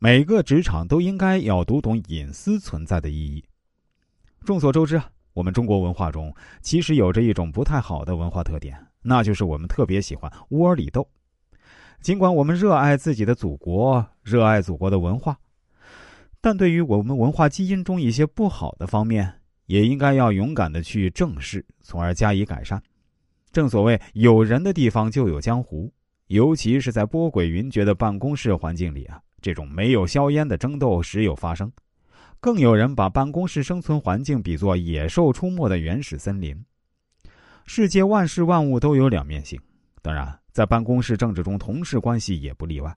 每个职场都应该要读懂隐私存在的意义。众所周知啊，我们中国文化中其实有着一种不太好的文化特点，那就是我们特别喜欢窝里斗。尽管我们热爱自己的祖国，热爱祖国的文化，但对于我们文化基因中一些不好的方面，也应该要勇敢的去正视，从而加以改善。正所谓，有人的地方就有江湖，尤其是在波诡云谲的办公室环境里啊。这种没有硝烟的争斗时有发生，更有人把办公室生存环境比作野兽出没的原始森林。世界万事万物都有两面性，当然，在办公室政治中，同事关系也不例外。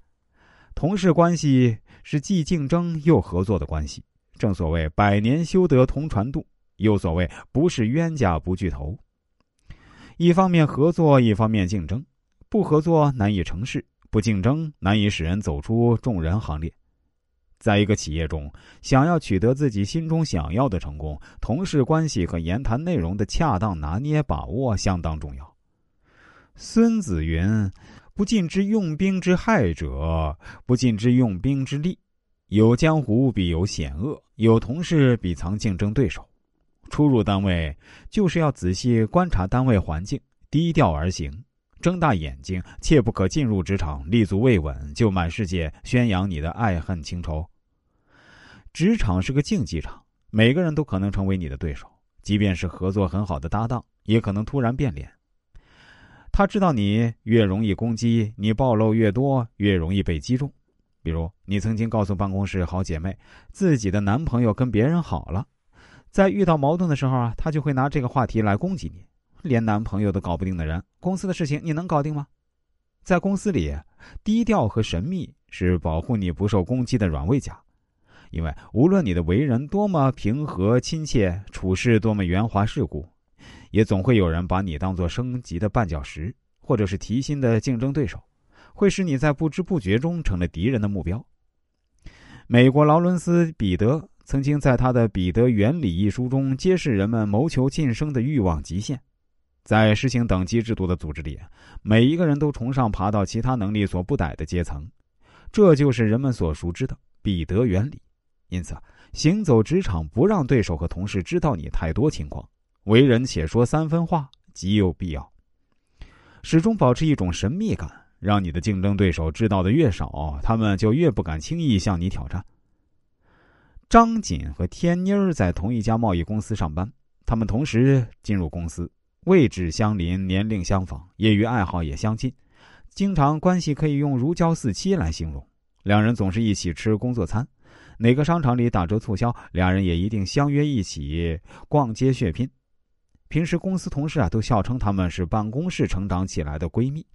同事关系是既竞争又合作的关系，正所谓百年修得同船渡，又所谓不是冤家不聚头。一方面合作，一方面竞争，不合作难以成事。不竞争，难以使人走出众人行列。在一个企业中，想要取得自己心中想要的成功，同事关系和言谈内容的恰当拿捏把握相当重要。孙子云：“不尽之用兵之害者，不尽之用兵之利。有江湖必有险恶，有同事必藏竞争对手。初入单位，就是要仔细观察单位环境，低调而行。”睁大眼睛，切不可进入职场，立足未稳就满世界宣扬你的爱恨情仇。职场是个竞技场，每个人都可能成为你的对手，即便是合作很好的搭档，也可能突然变脸。他知道你越容易攻击，你暴露越多，越容易被击中。比如，你曾经告诉办公室好姐妹，自己的男朋友跟别人好了，在遇到矛盾的时候啊，他就会拿这个话题来攻击你。连男朋友都搞不定的人，公司的事情你能搞定吗？在公司里，低调和神秘是保护你不受攻击的软猬甲。因为无论你的为人多么平和亲切，处事多么圆滑世故，也总会有人把你当做升级的绊脚石，或者是提心的竞争对手，会使你在不知不觉中成了敌人的目标。美国劳伦斯·彼得曾经在他的《彼得原理》一书中揭示人们谋求晋升的欲望极限。在实行等级制度的组织里，每一个人都崇尚爬到其他能力所不逮的阶层，这就是人们所熟知的彼得原理。因此，行走职场不让对手和同事知道你太多情况，为人且说三分话极有必要。始终保持一种神秘感，让你的竞争对手知道的越少，他们就越不敢轻易向你挑战。张锦和天妮儿在同一家贸易公司上班，他们同时进入公司。位置相邻，年龄相仿，业余爱好也相近，经常关系可以用如胶似漆来形容。两人总是一起吃工作餐，哪个商场里打折促销，两人也一定相约一起逛街血拼。平时公司同事啊，都笑称他们是办公室成长起来的闺蜜。